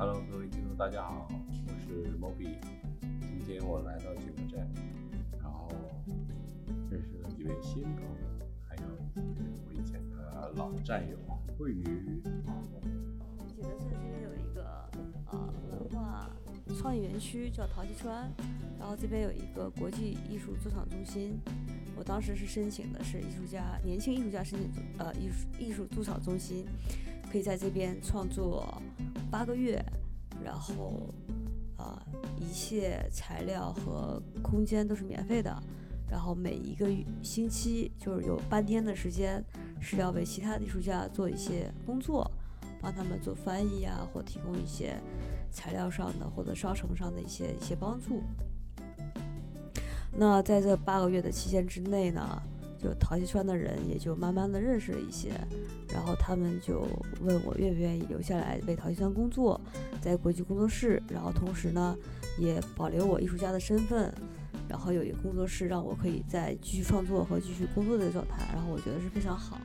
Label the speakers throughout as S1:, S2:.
S1: Hello，各位听众，大家好，我是 Moby。今天我来到景德镇，然后认识了几位新朋友，还有我以前的老战友桂鱼。
S2: 景德镇这边有一个呃文化创意园区，叫陶溪川，然后这边有一个国际艺术驻场中心。我当时是申请的是艺术家年轻艺术家申请呃艺术艺术驻场中心，可以在这边创作八个月，然后啊一切材料和空间都是免费的，然后每一个星期就是有半天的时间是要为其他艺术家做一些工作，帮他们做翻译啊，或提供一些材料上的或者烧成上的一些一些帮助。那在这八个月的期间之内呢，就陶溪川的人也就慢慢的认识了一些，然后他们就问我愿不愿意留下来为陶溪川工作，在国际工作室，然后同时呢也保留我艺术家的身份，然后有一个工作室让我可以在继续创作和继续工作的状态，然后我觉得是非常好，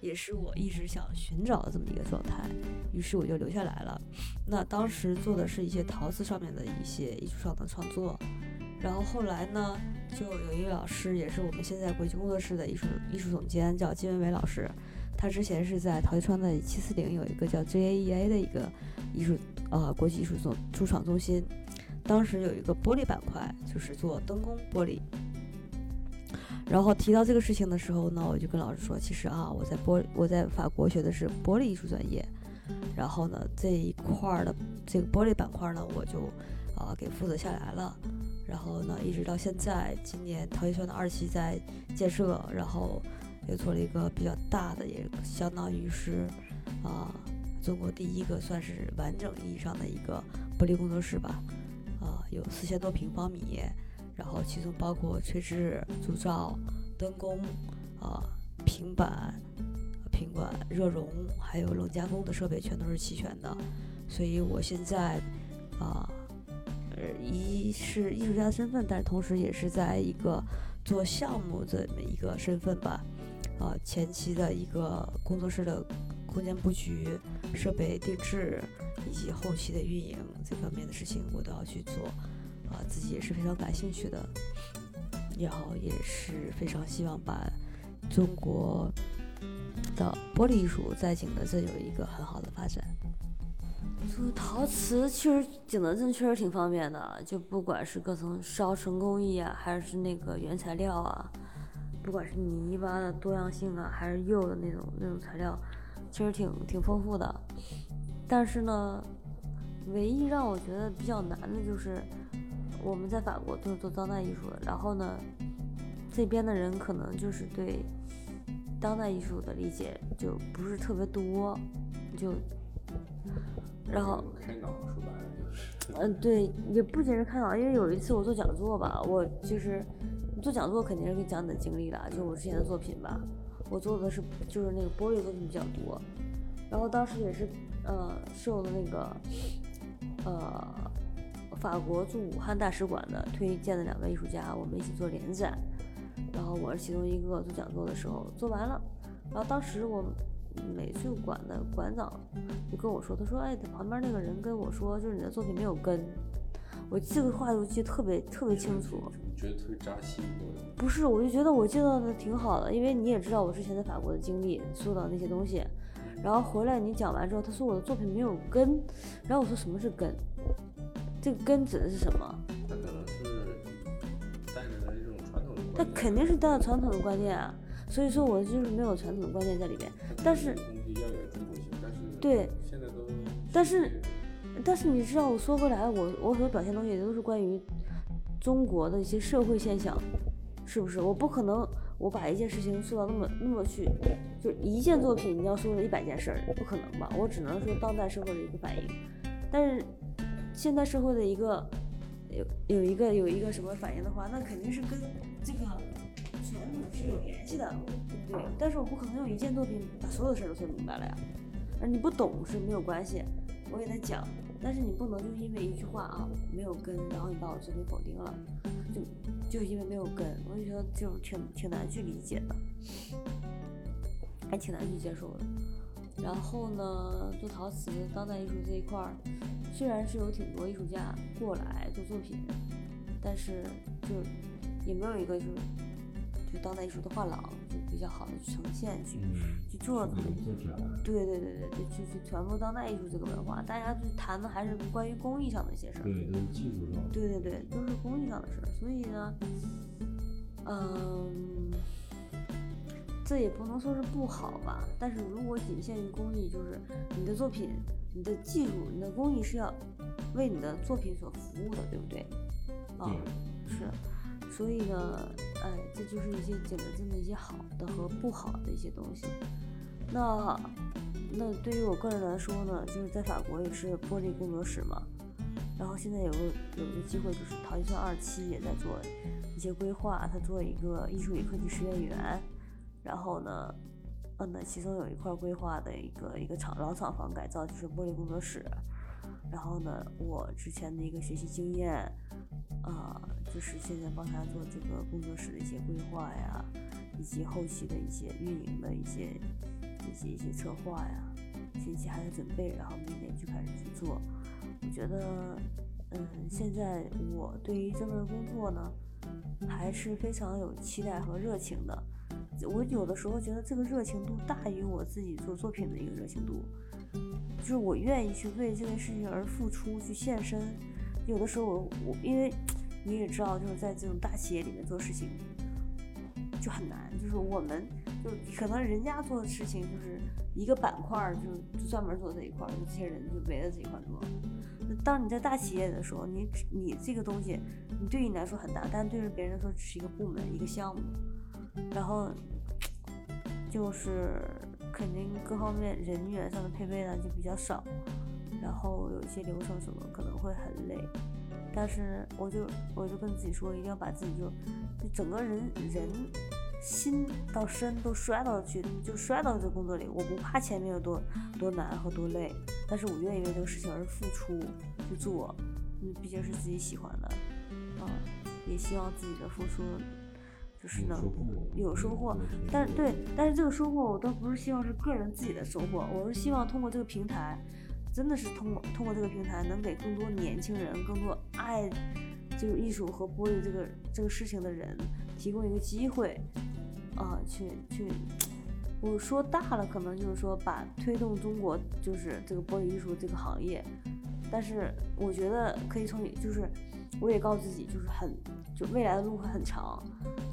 S2: 也是我一直想寻找的这么一个状态，于是我就留下来了。那当时做的是一些陶瓷上面的一些艺术上的创作。然后后来呢，就有一位老师，也是我们现在国际工作室的艺术艺术总监，叫金文伟老师。他之前是在陶溪川的七四零有一个叫 JAEA 的一个艺术呃国际艺术总驻场中心，当时有一个玻璃板块，就是做灯工玻璃。然后提到这个事情的时候呢，我就跟老师说，其实啊，我在玻我在法国学的是玻璃艺术专业，然后呢这一块的这个玻璃板块呢，我就啊给负责下来了。然后呢，一直到现在，今年陶溪川的二期在建设，然后又做了一个比较大的，也相当于是啊，中国第一个算是完整意义上的一个玻璃工作室吧，啊，有四千多平方米，然后其中包括吹制、铸造、灯工，啊，平板、平管、热熔，还有冷加工的设备全都是齐全的，所以我现在啊。一是艺术家的身份，但是同时也是在一个做项目这么一个身份吧。啊，前期的一个工作室的空间布局、设备定制以及后期的运营这方面的事情，我都要去做。啊，自己也是非常感兴趣的，然后也是非常希望把中国的玻璃艺术在景德镇有一个很好的发展。做陶瓷确实景德镇确实挺方便的，就不管是各种烧成工艺啊，还是那个原材料啊，不管是泥巴的多样性啊，还是釉的那种那种材料，其实挺挺丰富的。但是呢，唯一让我觉得比较难的就是，我们在法国都是做当代艺术的，然后呢，这边的人可能就是对当代艺术的理解就不是特别多，就。然后
S1: 开脑说白了就是，
S2: 嗯，对，也不仅是开脑，因为有一次我做讲座吧，我就是做讲座肯定是给讲你的经历的，就我之前的作品吧，我做的是就是那个玻璃作品比较多，然后当时也是呃受了那个呃法国驻武汉大使馆的推荐的两个艺术家，我们一起做联展，然后我是其中一个做讲座的时候做完了，然后当时我。美术馆的馆长就跟我说：“他说，哎，旁边那个人跟我说，就是你的作品没有根。我这个话就记得特别特别清楚。
S1: 觉得特别扎心。
S2: 不是，我就觉得我介绍的挺好的，因为你也知道我之前在法国的经历，受到那些东西。然后回来你讲完之后，他说我的作品没有根。然后我说什么是根？这个根指的是什么？
S1: 他可能是带着的这种传统的。
S2: 他肯定是带着传统的观念啊。”所以说，我就是没有传统的观念在里边，但是对，
S1: 现在都，
S2: 但是，但是你知道，我说回来，我我所表现东西都是关于中国的一些社会现象，是不是？我不可能我把一件事情说到那么那么去，就一件作品你要说一百件事儿，不可能吧？我只能说当代社会的一个反应，但是现代社会的一个有有一个有一个什么反应的话，那肯定是跟这个。是有联系的，对不对？但是我不可能用一件作品把所有的事儿都说明白了呀。而你不懂是没有关系，我给他讲。但是你不能就因为一句话啊没有根，然后你把我作品否定了，就就因为没有根，我就觉得就挺挺难去理解的，还挺难去接受的。然后呢，做陶瓷、当代艺术这一块儿，虽然是有挺多艺术家过来做作品，但是就也没有一个就是就当代艺术的画廊，就比较好的去呈现去去做。对对对对，就去去传播当代艺术这个文化。大家就谈的还是关于工艺上的一些事儿。
S1: 对，都是技术上。
S2: 对对对，都是工艺上的事儿。所以呢，嗯。这也不能说是不好吧，但是如果仅限于工艺，就是你的作品、你的技术、你的工艺是要为你的作品所服务的，对不对？啊，是。所以呢，哎，这就是一些景德镇的一些好的和不好的一些东西。那那对于我个人来说呢，就是在法国也是玻璃工作室嘛，然后现在有个有一个机会，就是陶艺村二期也在做一些规划，他做一个艺术与科技实验园。然后呢，嗯，那其中有一块规划的一个一个厂老厂房改造，就是玻璃工作室。然后呢，我之前的一个学习经验，啊，就是现在帮他做这个工作室的一些规划呀，以及后期的一些运营的一些一些一些策划呀，前期还在准备，然后明年就开始去做。我觉得，嗯，现在我对于这份工作呢，还是非常有期待和热情的。我有的时候觉得这个热情度大于我自己做作品的一个热情度，就是我愿意去为这件事情而付出，去献身。有的时候我我因为你也知道，就是在这种大企业里面做事情就很难，就是我们就可能人家做的事情就是一个板块，就专门做这一块，就这些人就围着这一块做。当你在大企业的时候，你你这个东西，你对你来说很大，但对着别人来说只是一个部门一个项目。然后就是肯定各方面人员上的配备呢就比较少，然后有一些流程什么可能会很累，但是我就我就跟自己说，一定要把自己就就整个人人心到身都摔到去，就摔到这工作里。我不怕前面有多多难和多累，但是我愿意为这个事情而付出去做，嗯，毕竟是自己喜欢的，啊，也希望自己的付出。就是能有收获，但对，但是这个收获我倒不是希望是个人自己的收获，我是希望通过这个平台，真的是通过通过这个平台，能给更多年轻人、更多爱就是艺术和玻璃这个这个事情的人提供一个机会，啊，去去，我说大了可能就是说把推动中国就是这个玻璃艺术这个行业，但是我觉得可以从就是我也告诉自己就是很。就未来的路会很长，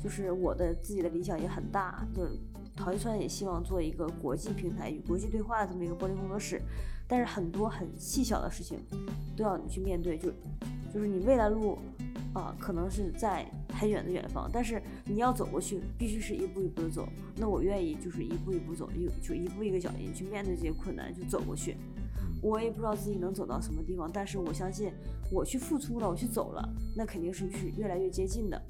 S2: 就是我的自己的理想也很大，就是陶艺川也希望做一个国际平台与国际对话的这么一个玻璃工作室，但是很多很细小的事情都要你去面对，就就是你未来路啊，可能是在很远的远方，但是你要走过去，必须是一步一步的走。那我愿意就是一步一步走，就就一步一个脚印去面对这些困难，就走过去。我也不知道自己能走到什么地方，但是我相信我去付出了，我去走了，那肯定是去越来越接近的，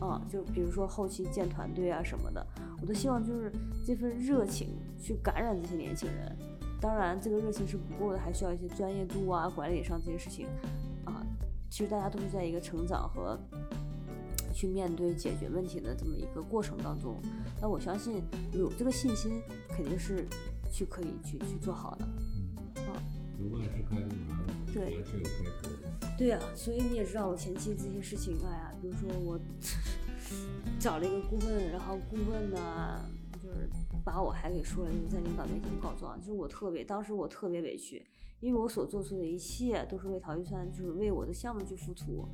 S2: 啊，就比如说后期建团队啊什么的，我都希望就是这份热情去感染这些年轻人。当然，这个热情是不够的，还需要一些专业度啊、管理上这些事情，啊，其实大家都是在一个成长和去面对解决问题的这么一个过程当中。那我相信有这个信心，肯定是去可以去去做好的。对，对呀，所以你也知道我前期这些事情，哎呀，比如说我找了一个顾问，然后顾问呢，就是把我还给说了，就是在领导面前告状，就是我特别，当时我特别委屈，因为我所做出的一切都是为陶玉川，就是为我的项目去付出，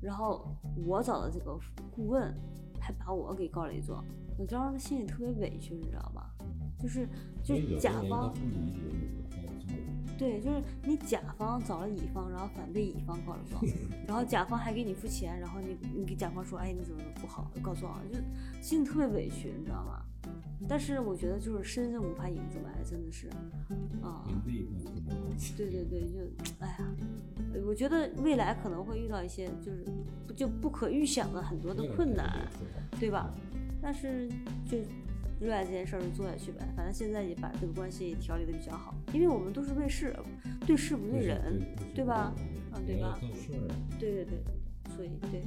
S2: 然后我找的这个顾问还把我给告了一状，我当时心里特别委屈，你知道吗？就是就是甲方。对，就是你甲方找了乙方，然后反被乙方告了状，然后甲方还给你付钱，然后你你给甲方说，哎，你怎么不好告状，就心里特别委屈，你知道吗？但是我觉得就是身正不怕影子歪，真的是，啊，对对对，就哎呀，我觉得未来可能会遇到一些就是就不可预想的很多的困难，对吧？但是就。热爱这件事儿就做下去呗，反正现在也把这个关系调理的比较好，因为我们都是为事，对事不对人，对吧？嗯，对吧？对对对，所以对，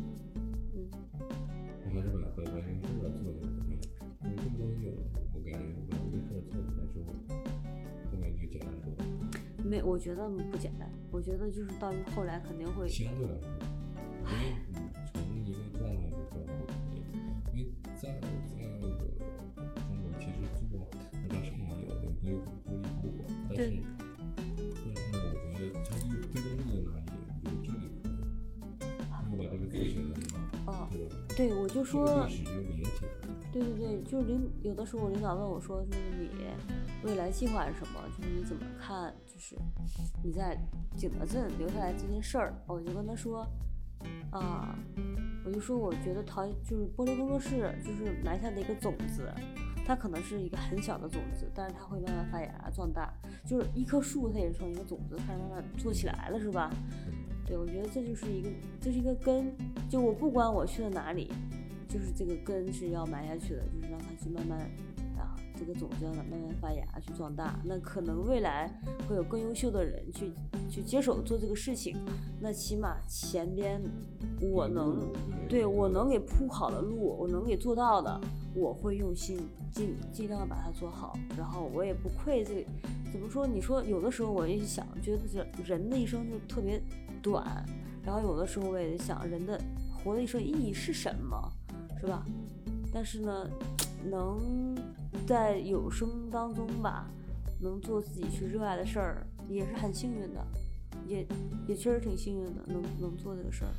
S2: 嗯。
S1: 我还是把把把这个事儿做了，因为这么多年，我感觉把这个事儿做起来之后，
S2: 没，我觉得不简单。我觉得就是到后来肯定会，
S1: 相对来说，因为你从一个状态的角度，因为在那个玻璃玻璃博物馆，但是
S2: 对
S1: 但是我觉得它这个推动力在哪里？我觉得这里可能如果把这个做起来的话，
S2: 哦，
S1: 对吧？
S2: 对，我就
S1: 这个
S2: 说
S1: 历，史就连起来了。
S2: 对对对，就是领有的时候我领导问我说，就是你未来计划是什么？就是你怎么看？就是你在景德镇留下来这件事儿，我就跟他说，啊，我就说我觉得陶就是玻璃工作室就是埋下的一个种子，它可能是一个很小的种子，但是它会慢慢发芽壮大，就是一棵树它也是从一个种子开始慢慢做起来了，是吧？对，我觉得这就是一个，这是一个根，就我不管我去了哪里，就是这个根是要埋下去的，就是让它去慢慢啊，这个种子让它慢慢发芽去壮大。那可能未来会有更优秀的人去去接手做这个事情，那起码前边我能对我能给铺好的路，我能给做到的，我会用心尽尽量把它做好，然后我也不愧这个。怎么说？你说有的时候我也想，觉得这人的一生就特别短，然后有的时候我也想，人的活的一生意义是什么，是吧？但是呢，能在有生当中吧，能做自己去热爱的事儿，也是很幸运的，也也确实挺幸运的，能能做这个事儿。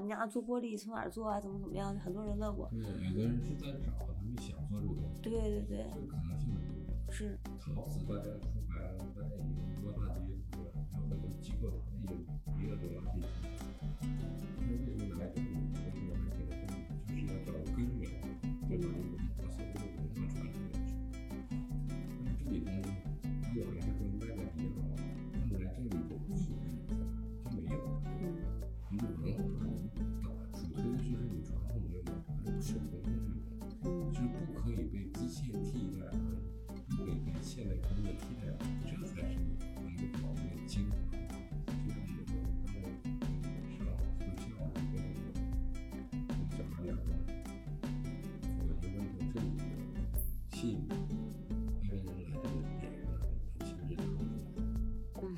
S2: 你家做玻璃从哪儿做啊？怎么怎么样？很多人问我。
S1: 对，有的人是在找，他们想做这个东西，
S2: 对对对，
S1: 这个可能性很多。
S2: 是，
S1: 陶瓷大家出牌在一个大街，对吧？有很多机构他们也一个都要吸引一个人来这个点上，其实是他们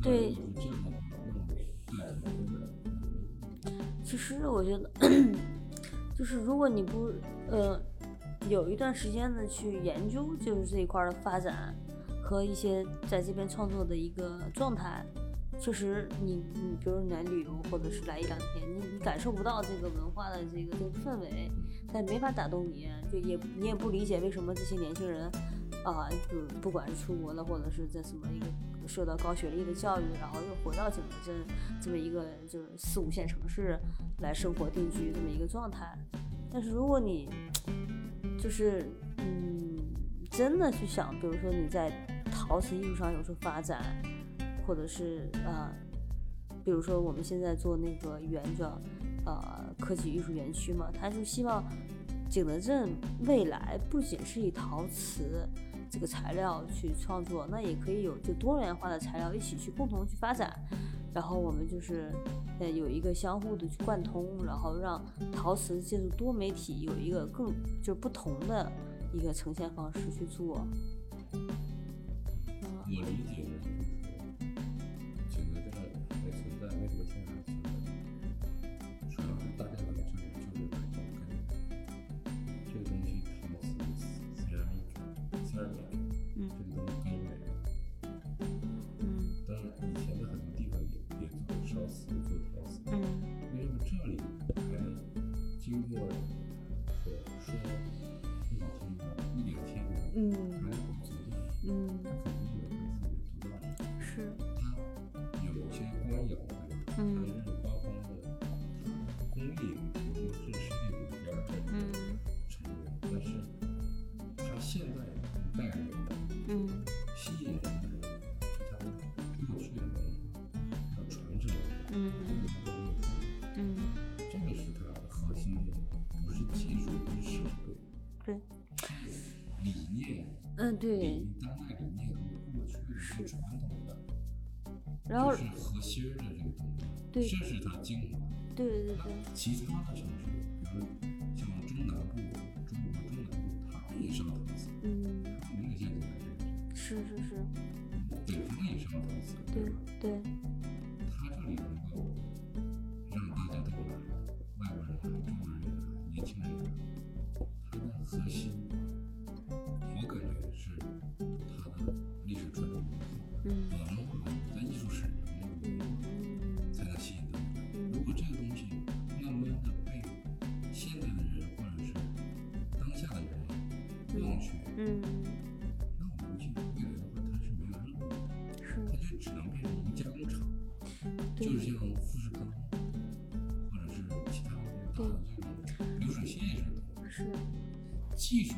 S2: 对其实我觉得，就是如果你不呃有一段时间的去研究，就是这一块儿的发展和一些在这边创作的一个状态，确实你你比如你来旅游或者是来一两天，你你感受不到这个文化的这个这个氛围，但没法打动你，就也你也不理解为什么这些年轻人啊，就不管是出国了，或者是在什么一个受到高学历的教育，然后又回到景德镇这么一个就是四五线城市来生活定居这么一个状态。但是如果你就是嗯真的去想，比如说你在陶瓷艺术上有所发展，或者是啊、比如说我们现在做那个园叫呃科技艺术园区嘛，他就希望景德镇未来不仅是以陶瓷这个材料去创作，那也可以有就多元化的材料一起去共同去发展。然后我们就是呃有一个相互的去贯通，然后让陶瓷借助多媒体有一个更就是不同的一个呈现方式去做。
S1: 我理解还
S2: 嗯
S1: 对，理当代理念和过去的传统的，
S2: 然后
S1: 这是核心的这个东西，
S2: 对。
S1: 这是它精华。
S2: 对对对。对，
S1: 其他的城市，比如像中南部，中国中南部，它也上陶瓷，
S2: 嗯，
S1: 它明显现在这个
S2: 是是是，
S1: 只能变成一个加工厂，就
S2: 对
S1: 是像富士康或者是其他的大的这种流水线似的，
S2: 是，
S1: 技术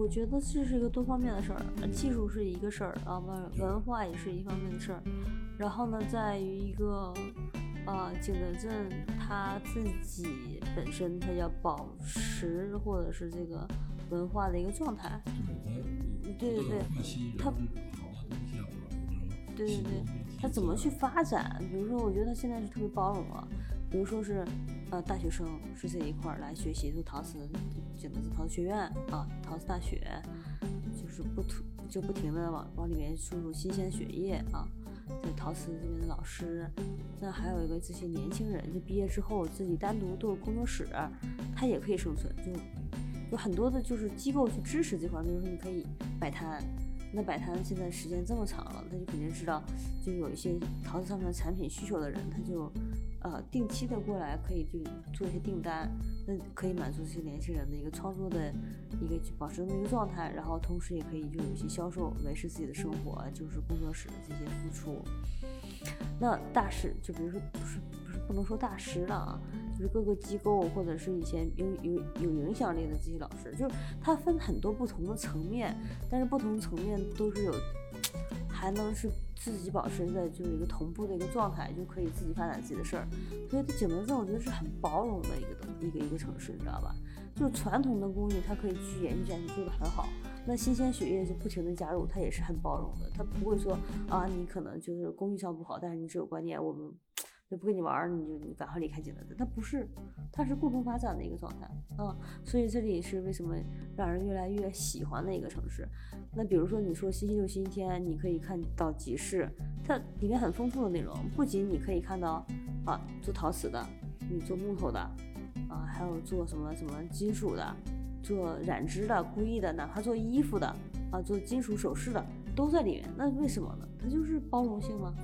S1: 我
S2: 觉得这是一个多方面的事儿，呃技术是一个事儿啊，文文化也是一方面的事儿。然后呢，在于一个呃景德镇它自己本身它要保持或者是这个文化的一个状态。
S1: 对，
S2: 对对对，它对对对，他
S1: 他
S2: 怎么去发展？比如说，我觉得它现在是特别包容了。比如说是，呃，大学生是这一块儿来学习，做陶瓷，选择是陶瓷学院啊，陶瓷大学，就是不突就不停的往往里面输入新鲜血液啊。在陶瓷这边的老师，那还有一个这些年轻人，就毕业之后自己单独做工作室，他也可以生存，就有很多的就是机构去支持这块，比如说你可以摆摊，那摆摊现在时间这么长了，他就肯定知道，就有一些陶瓷上面的产品需求的人，他就呃定期的过来，可以就做一些订单，那可以满足这些年轻人的一个创作的一个保持这么一个状态，然后同时也可以就有一些销售，维持自己的生活，就是工作室的这些付出。那大师就比如说不是不是不能说大师了啊，就是各个机构或者是以前有有有影响力的这些老师，就是他分很多不同的层面，但是不同层面都是有，还能是自己保持在就是一个同步的一个状态，就可以自己发展自己的事儿。所以景德镇我觉得是很包容的一个东一个一个城市，你知道吧？就是传统的工艺它可以去延续下去，做得很好。那新鲜血液就不停的加入，它也是很包容的，它不会说啊，你可能就是工艺上不好，但是你只有观念，我们就不跟你玩儿，你就你赶快离开景德镇。它不是，它是共同发展的一个状态啊，所以这里是为什么让人越来越喜欢的一个城市。那比如说你说星期六、星期天，你可以看到集市，它里面很丰富的内容，不仅你可以看到啊做陶瓷的，你做木头的，啊还有做什么什么金属的。做染织的、工艺的，哪怕做衣服的啊，做金属首饰的，都在里面。那为什么呢？它就是包容性吗。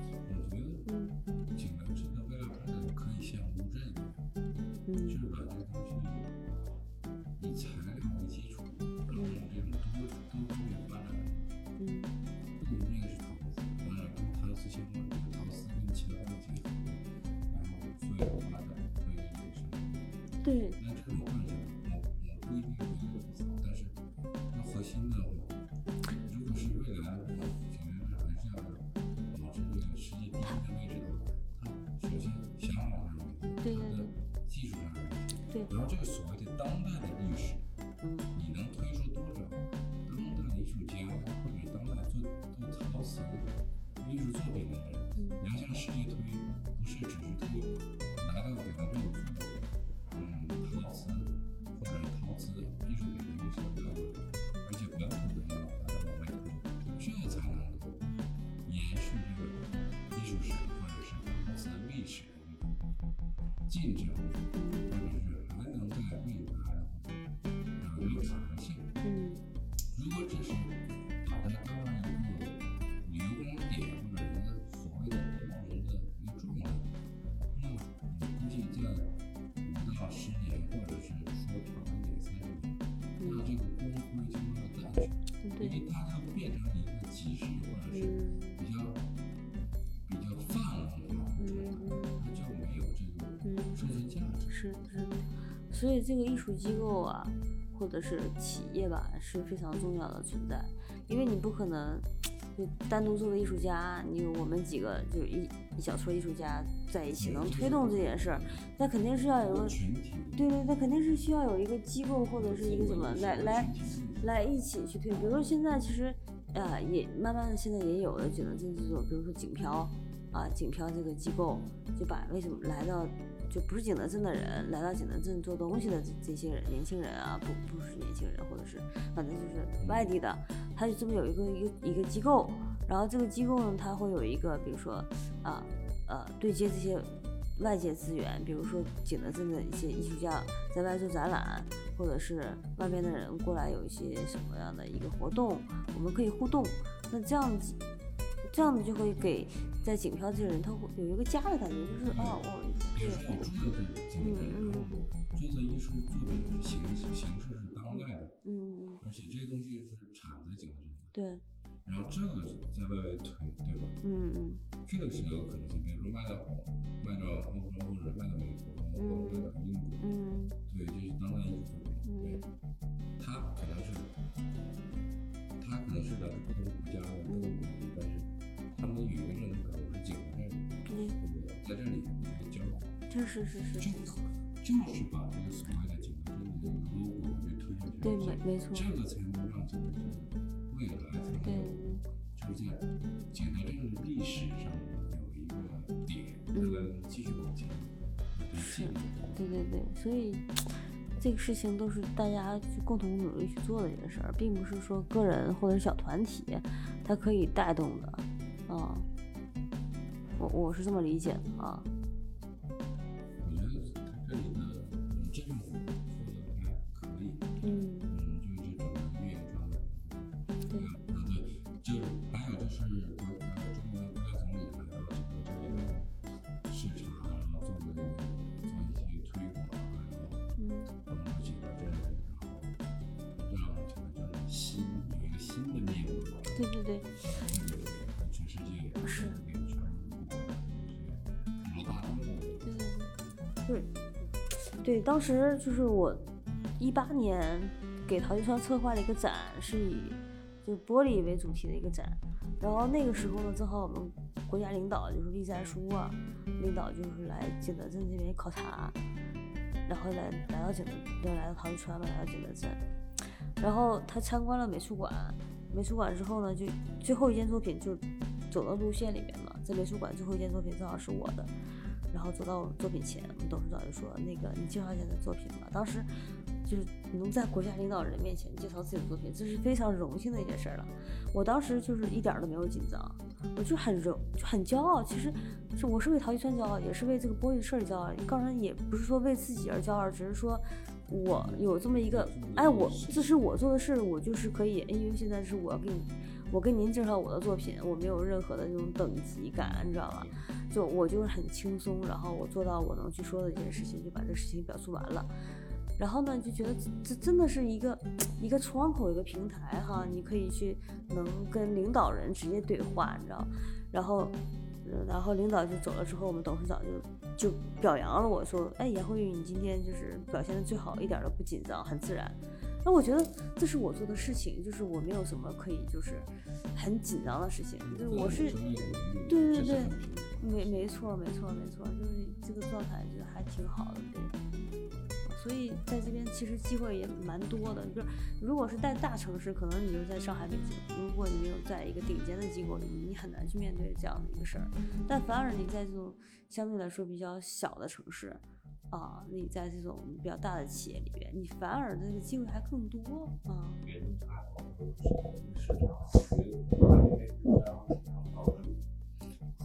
S1: 因为它要变成一个集市或者是
S2: 嗯
S1: 比较比较泛滥的状态，它就没有这种
S2: 嗯
S1: 生存价值。
S2: 是是，所以这个艺术机构啊，或者是企业吧，是非常重要的存在，因为你不可能就单独作为艺术家，你有我们几个就是一一小撮艺术家在一起能推动这件事儿，那肯定是要有个
S1: 群体
S2: 对对，那肯定是需要有一个机构或者是一个什么来来来一起去推。比如说现在其实，呃，也慢慢的现在也有了景德镇制作，比如说景漂啊，景漂这个机构就把为什么来到就不是景德镇的人来到景德镇做东西的这这些人年轻人啊，不不是年轻人，或者是反正就是外地的，他就这么有一个一个一个机构，然后这个机构呢，它会有一个比如说啊呃对接这些外界资源，比如说景德镇的一些艺术家在外做展览，或者是外边的人过来有一些什么样的一个活动，我们可以互动。那这样子，这样子就会给在景漂这些人，他会有一个家的感觉，就是啊，我
S1: 比如说你住的这个景点，
S2: 嗯嗯
S1: 这个艺术作品是形式形式是当代的，
S2: 嗯，
S1: 而且这些东西是产在景德镇的，
S2: 对，
S1: 然后这个在外围推，对吧？
S2: 嗯嗯。
S1: 这个是有可能性，比如说卖到卖到欧洲或者卖到美国或者卖到英国，
S2: 嗯。
S1: 对，这是当代艺术对
S2: 嗯，
S1: 它可能是它可能是来自不同国家的不同但是他们的语言认可我是景德镇人，
S2: 对，
S1: 我在这里可以交流。
S2: 这是是是，
S1: 就。就是把这个所谓的景德镇的这个 logo 给推上去，
S2: 对，没没错，
S1: 这个才能让景德在景德镇的历史上有一个点，它
S2: 嗯
S1: 能继续往前推进。
S2: 对对对，所以这个事情都是大家去共同努力去做的一个事儿，并不是说个人或者是小团体它可以带动的，啊，我我是这么理解的啊，当时就是我一八年给陶艺川策划了一个展，是以就玻璃为主题的一个展。然后那个时候呢，正好我们国家领导就是栗战书啊，领导就是来景德镇这边考察，然后来来到景德，就来到陶艺川嘛，来到景德镇。然后他参观了美术馆，美术馆之后呢，就最后一件作品就走到路线里面嘛，在美术馆最后一件作品正好是我的。然后走到我们作品前，我们董事长就说：“那个，你介绍一下你的作品吧。”当时就是能在国家领导人面前介绍自己的作品，这是非常荣幸的一件事了。我当时就是一点都没有紧张，我就很荣，就很骄傲。其实是我是为陶艺川骄傲，也是为这个玻璃事儿骄傲。当然也不是说为自己而骄傲，只是说我有这么一个，哎，我这是我做的事，我就是可以，因为现在是我要给你，我跟您介绍我的作品，我没有任何的这种等级感，你知道吧？就我就是很轻松，然后我做到我能去说的这件事情，就把这事情表述完了。然后呢，就觉得这这真的是一个一个窗口，一个平台哈，你可以去能跟领导人直接对话，你知道？然后，呃然后领导就走了之后，我们董事长就就表扬了我说，哎，杨慧玉，你今天就是表现的最好，一点都不紧张，很自然。那我觉得这是我做的事情，就是我没有什么可以就是很紧张的事情，就是我是对对对没没错没错没错，就是这个状态就还挺好的，对。所以在这边其实机会也蛮多的，就是如果是在大城市，可能你就在上海、北京；如果你没有在一个顶尖的机构里面，你很难去面对这样的一个事儿。但反而你在这种相对来说比较小的城市，啊，你在这种比较大的企业里边，你反而这个机会还更多啊。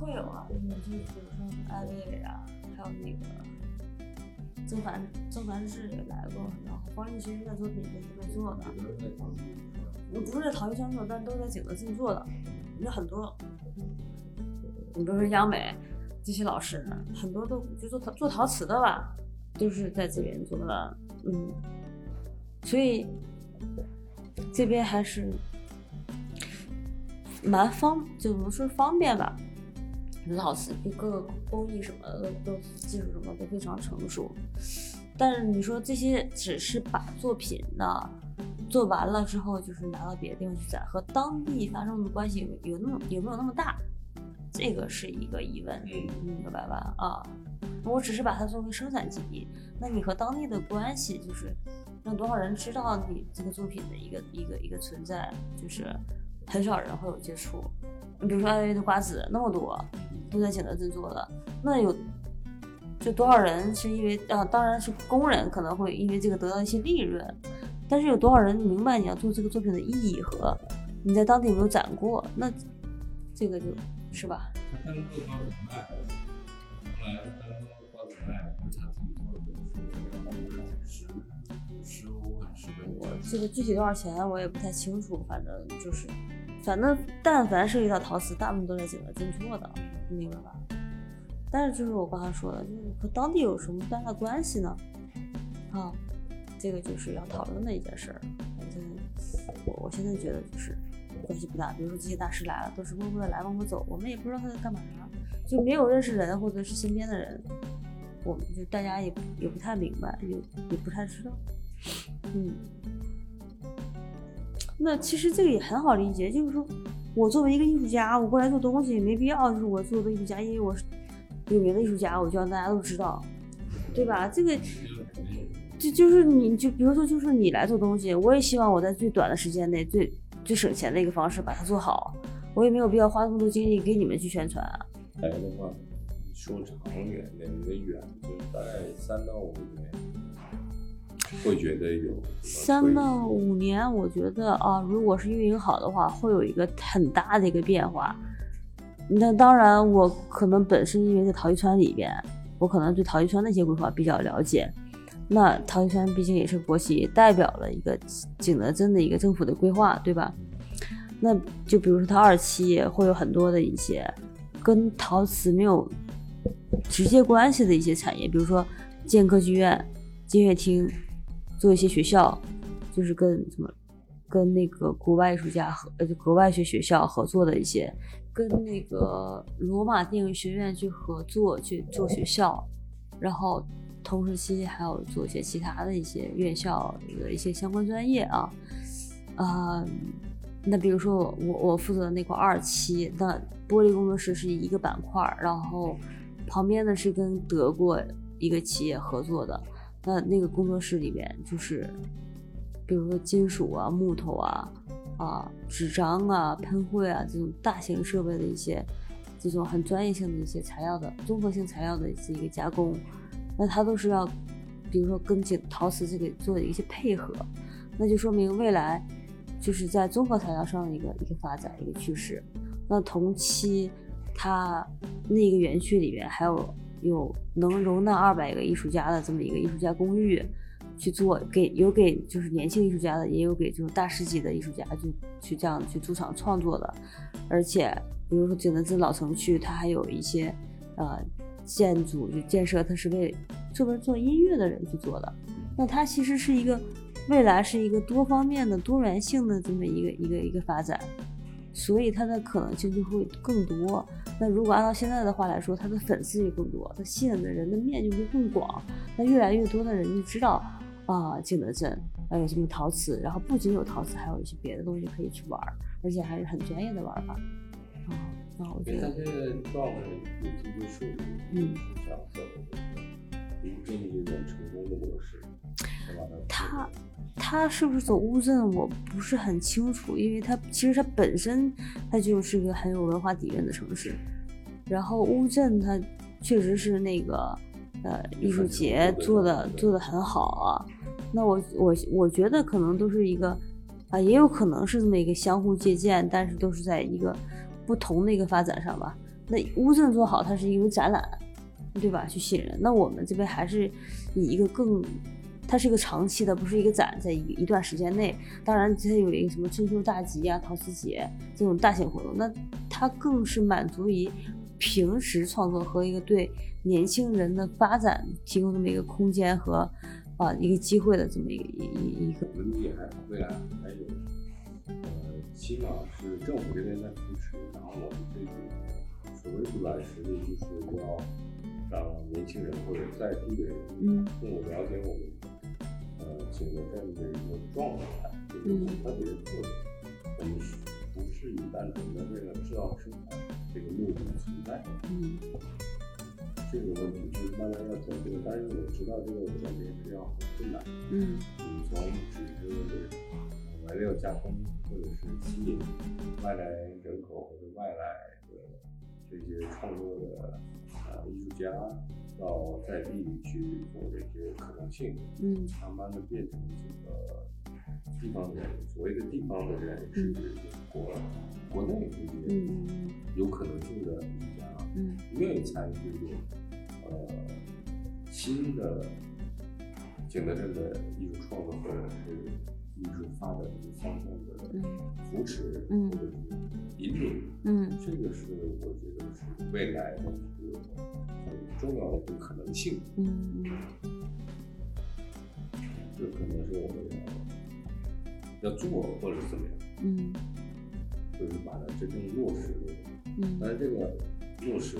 S2: 会有啊，你就比如说艾薇啊，还有那个曾凡曾凡志也来过，然后方力申的作品也是在做的，我不是在陶艺圈做，但都在景德镇做的，有很多，你比如说央美这些老师，很多都就做陶做陶瓷的吧，都是在这边做的，嗯，所以这边还是蛮方，就怎么说方便吧。老师各个工艺什么的都技术什么都非常成熟，但是你说这些只是把作品呢做完了之后，就是拿到别的地方去展，和当地发生的关系有有那么有没有那么大？这个是一个疑问，你明白吧？啊，我只是把它作为生产基地，那你和当地的关系就是让多少人知道你这个作品的一个一个一个存在，就是很少人会有接触。你比如说艾薇的瓜子那么多，都在景德镇做的，那有就多少人是因为啊？当然是工人可能会因为这个得到一些利润，但是有多少人明白你要做这个作品的意义和你在当地有没有展过？那这个就是吧？我这个具体多少钱我也不太清楚，反正就是。反正但凡涉及到陶瓷，大部分都在景德镇做的，明白吧？但是就是我刚才说的，就是和当地有什么大的关系呢？啊，这个就是要讨论的一件事儿。反正我我现在觉得就是关系不大。比如说这些大师来了，都是默默的来，默默走，我们也不知道他在干嘛，就没有认识人或者是身边的人，我们就大家也也不太明白，也也不太知道，嗯。那其实这个也很好理解，就是说我作为一个艺术家，我过来做东西没必要，就是我作为艺术家，因为我是有名的艺术家，我就让大家都知道，对吧？这个就就是你就比如说，就是你来做东西，我也希望我在最短的时间内最最省钱的一个方式把它做好，我也没有必要花那么多精力给你们去宣传啊。
S1: 来的话，说长远的，你的远就是大概三到五年。会觉得有
S2: 三到五年，我觉得啊，如果是运营好的话，会有一个很大的一个变化。那当然，我可能本身因为在陶艺村里边，我可能对陶艺村那些规划比较了解。那陶艺村毕竟也是国企，代表了一个景德镇的一个政府的规划，对吧？那就比如说它二期会有很多的一些跟陶瓷没有直接关系的一些产业，比如说建歌剧院、音乐厅。做一些学校，就是跟什么，跟那个国外艺术家和呃国外学学校合作的一些，跟那个罗马电影学院去合作去做学校，然后同时期还有做一些其他的一些院校的一些相关专业啊，啊，那比如说我我负责那块二期，那玻璃工作室是一个板块，然后旁边呢是跟德国一个企业合作的。那那个工作室里面就是，比如说金属啊、木头啊、啊纸张啊、喷绘啊这种大型设备的一些这种很专业性的一些材料的综合性材料的这一个加工，那它都是要，比如说跟景陶瓷这个做的一些配合，那就说明未来就是在综合材料上的一个一个发展一个趋势。那同期它那个园区里面还有。有能容纳二百个艺术家的这么一个艺术家公寓，去做给有给就是年轻艺术家的，也有给这种大师级的艺术家就去这样去驻场创作的。而且比如说景德镇老城区，它还有一些呃建筑就建设，它是为专门做音乐的人去做的。那它其实是一个未来是一个多方面的多元性的这么一个一个一个发展。所以它的可能性就会更多。那如果按照现在的话来说，他的粉丝也更多，他吸引的人的面就会更广。那越来越多的人就知道啊，景德镇还有什么陶瓷，然后不仅有陶瓷，还有一些别的东西可以去玩，而且还是很专业的玩法。啊，那我觉得。
S1: 他现在状态已经就属于嗯，像走无证这种成功的模式，
S2: 他。他是不是走乌镇，我不是很清楚，因为它其实它本身它就是个很有文化底蕴的城市。然后乌镇它确实是那个呃艺术节做的做的很好啊。那我我我觉得可能都是一个啊，也有可能是这么一个相互借鉴，但是都是在一个不同的一个发展上吧。那乌镇做好，它是因为展览，对吧？去吸引人。那我们这边还是以一个更。它是一个长期的，不是一个展，在一一段时间内。当然，它有一个什么春秋大集啊、陶瓷节这种大型活动，那它更是满足于平时创作和一个对年轻人的发展提供这么一个空间和啊一个机会的这么一个一一一个。
S1: 文笔还未来还有呃起码是政府这边在扶持，然后我们这个所谓的软实力就是要让年轻人或者在地的人
S2: 嗯
S1: 更了解我们呃景德镇的一个状态，也就是我们特别的特点。我们是不是以单纯的为了制造生产这个目的存在的？
S2: 嗯
S1: 这个问题是慢慢要走这个，但是我知道这个转变是要很困难。
S2: 嗯
S1: 你从只是原料加工，或者是吸引外来人口或者外来的这些创作的呃艺术家到在地去做这些可能性，
S2: 嗯。
S1: 慢慢的变成这个地方的人，所谓的地方的人是指国国内这些
S2: 嗯。
S1: 有可能性的艺术家。
S2: 嗯。
S1: 愿意参与这种呃新的景德镇的艺术创作或者是艺术发展的方向的
S2: 嗯。
S1: 扶持
S2: 嗯。
S1: 或者是引领，
S2: 嗯。
S1: 这个是我觉得是未来的一个很重要的一个可能性，
S2: 嗯
S1: 这可能是我们要要做或者是怎么样，
S2: 嗯。
S1: 就是把它真正落实。
S2: 嗯。
S1: 但是这个落实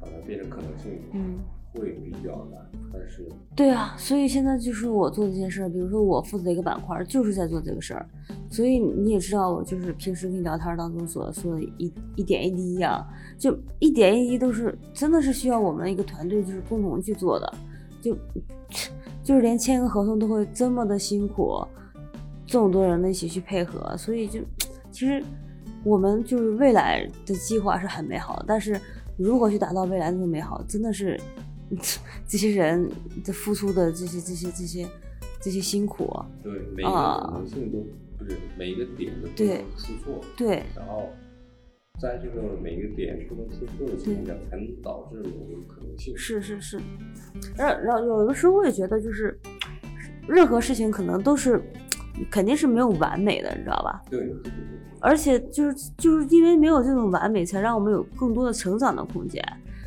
S1: 把它变成可能性，
S2: 嗯。
S1: 会比较难，但是
S2: 对啊，所以现在就是我做这件事儿，比如说我负责一个板块，就是在做这个事儿，所以你也知道，我就是平时跟你聊天当中所说的一一点一滴呀、就一点一滴都是真的是需要我们一个团队就是共同去做的，就就是连签个合同都会这么的辛苦，这么多人的一起去配合，所以就其实我们就是未来的计划是很美好，但是如何去达到未来那么美好，真的是。这些人的付出的这些这些这些这些辛苦，
S1: 对每一个
S2: 啊。
S1: 可能性都不是每一个点都不
S2: 对。
S1: 能出。错，
S2: 对。
S1: 然后在这个每一个点不能出错的情况下，才能导致有可能性。
S2: 是是是，然然后有的时候我也觉得就是，任何事情可能都是肯定是没有完美的，你知道吧？
S1: 对对对对。
S2: 而且就是就是因为没有这种完美，才让我们有更多的成长的空间。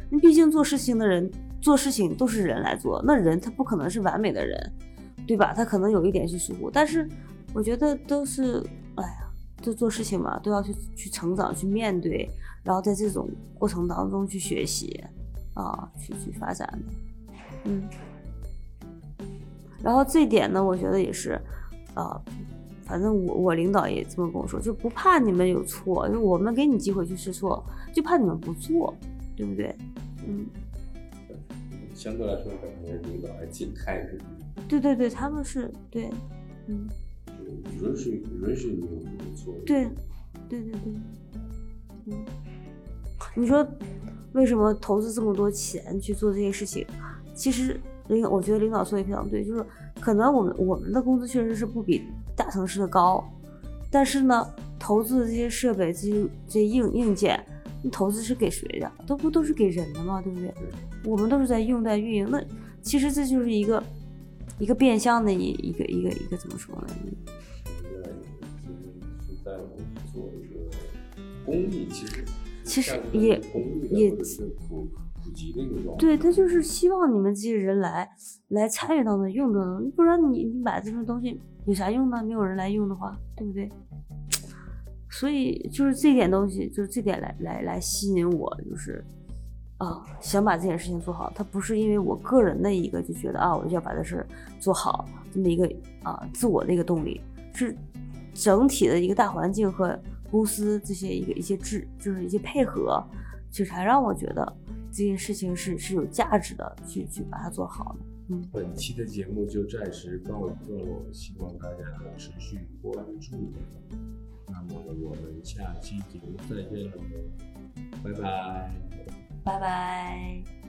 S2: 那毕竟做事情的人，做事情都是人来做，那人他不可能是完美的人，对吧？他可能有一点去疏忽，但是我觉得都是，哎呀，就做事情嘛，都要去去成长，去面对，然后在这种过程当中去学习，啊，去去发展，嗯。然后这一点呢，我觉得也是，啊，反正我我领导也这么跟我说，就不怕你们有错，就我们给你机会去试错，就怕你们不做，对不对？嗯，
S1: 相对来说，感觉领导还挺开明的，
S2: 对对对，他们是对，嗯，
S1: 就允许允许你有这个错误。
S2: 对，对对对，嗯，你说为什么投资这么多钱去做这些事情？其实领我觉得领导说的非常对，就是可能我们我们的工资确实是不比大城市的高，但是呢，投资的这些设备、这些这些硬硬件，那投资是给谁的？都不都是给人的吗？对不对？我们都是在用在运营，那其实这就是一个一个变相的一一个一个一个怎么说呢？
S1: 是在做一个公益，其实
S2: 其实也也。对他就是希望你们这些人来来参与到那用的，不然你你买这种东西有啥用呢？没有人来用的话，对不对？所以就是这点东西，就是这点来来来吸引我，就是啊，想把这件事情做好。它不是因为我个人的一个就觉得啊，我就要把这事儿做好这么一个啊自我的一个动力，是整体的一个大环境和公司这些一个一些制，就是一些配合，就才让我觉得这件事情是是有价值的，去去把它做好。嗯，
S1: 本期的节目就暂时告一段落，希望大家持续关注。那么我们下期节目再见了，拜拜。
S2: 拜拜。